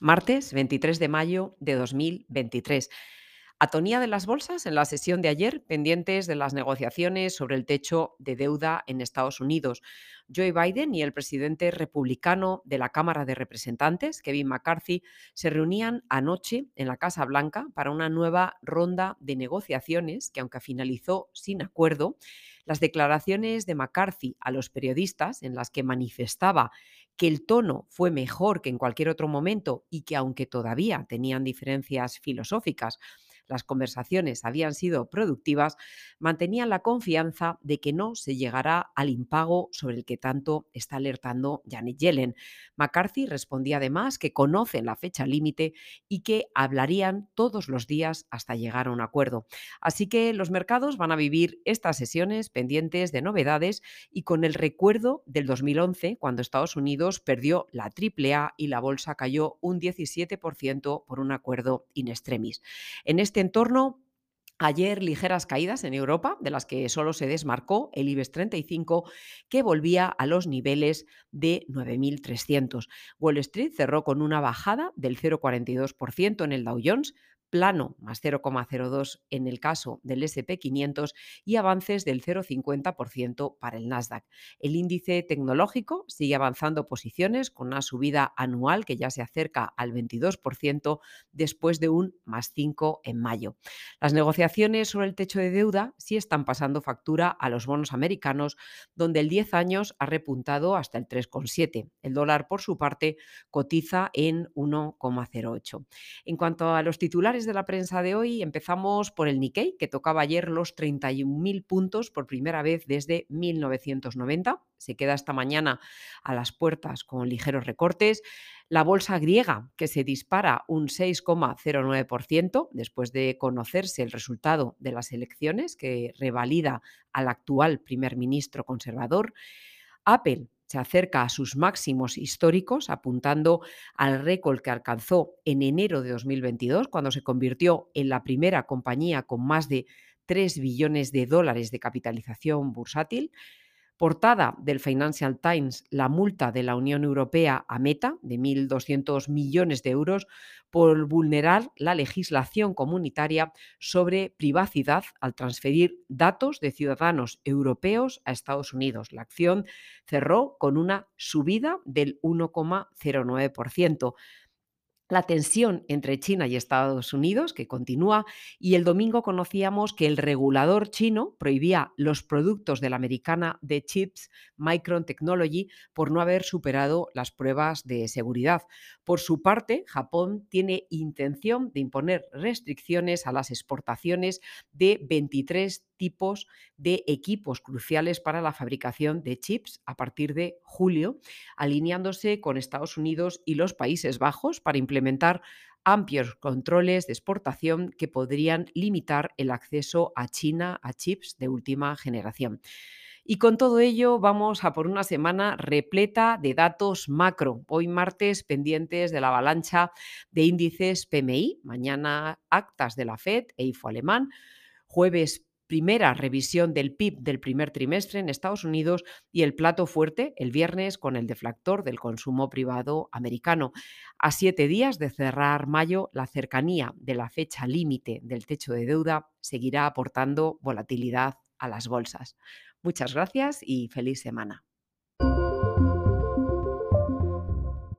martes 23 de mayo de 2023. Atonía de las bolsas en la sesión de ayer, pendientes de las negociaciones sobre el techo de deuda en Estados Unidos. Joe Biden y el presidente republicano de la Cámara de Representantes, Kevin McCarthy, se reunían anoche en la Casa Blanca para una nueva ronda de negociaciones que, aunque finalizó sin acuerdo, las declaraciones de McCarthy a los periodistas en las que manifestaba que el tono fue mejor que en cualquier otro momento y que aunque todavía tenían diferencias filosóficas, las conversaciones habían sido productivas, mantenían la confianza de que no se llegará al impago sobre el que tanto está alertando Janet Yellen. McCarthy respondía además que conocen la fecha límite y que hablarían todos los días hasta llegar a un acuerdo. Así que los mercados van a vivir estas sesiones pendientes de novedades y con el recuerdo del 2011, cuando Estados Unidos perdió la AAA y la bolsa cayó un 17% por un acuerdo in extremis. En este entorno, Ayer ligeras caídas en Europa, de las que solo se desmarcó el IBEX 35, que volvía a los niveles de 9.300. Wall Street cerró con una bajada del 0,42% en el Dow Jones, plano más 0,02 en el caso del SP500 y avances del 0,50% para el Nasdaq. El índice tecnológico sigue avanzando posiciones con una subida anual que ya se acerca al 22% después de un más 5 en mayo. Las negociaciones sobre el techo de deuda sí están pasando factura a los bonos americanos, donde el 10 años ha repuntado hasta el 3,7. El dólar, por su parte, cotiza en 1,08. En cuanto a los de la prensa de hoy empezamos por el Nikkei, que tocaba ayer los 31.000 puntos por primera vez desde 1990. Se queda esta mañana a las puertas con ligeros recortes. La bolsa griega, que se dispara un 6,09% después de conocerse el resultado de las elecciones, que revalida al actual primer ministro conservador. Apple, se acerca a sus máximos históricos, apuntando al récord que alcanzó en enero de 2022, cuando se convirtió en la primera compañía con más de 3 billones de dólares de capitalización bursátil. Portada del Financial Times, la multa de la Unión Europea a Meta de 1.200 millones de euros por vulnerar la legislación comunitaria sobre privacidad al transferir datos de ciudadanos europeos a Estados Unidos. La acción cerró con una subida del 1,09% la tensión entre China y Estados Unidos, que continúa, y el domingo conocíamos que el regulador chino prohibía los productos de la americana de chips Micron Technology por no haber superado las pruebas de seguridad. Por su parte, Japón tiene intención de imponer restricciones a las exportaciones de 23 tipos de equipos cruciales para la fabricación de chips a partir de julio, alineándose con Estados Unidos y los Países Bajos para implementar amplios controles de exportación que podrían limitar el acceso a China a chips de última generación. Y con todo ello vamos a por una semana repleta de datos macro. Hoy martes pendientes de la avalancha de índices PMI, mañana actas de la Fed e IFO alemán, jueves primera revisión del PIB del primer trimestre en Estados Unidos y el plato fuerte el viernes con el deflactor del consumo privado americano. A siete días de cerrar mayo, la cercanía de la fecha límite del techo de deuda seguirá aportando volatilidad a las bolsas. Muchas gracias y feliz semana.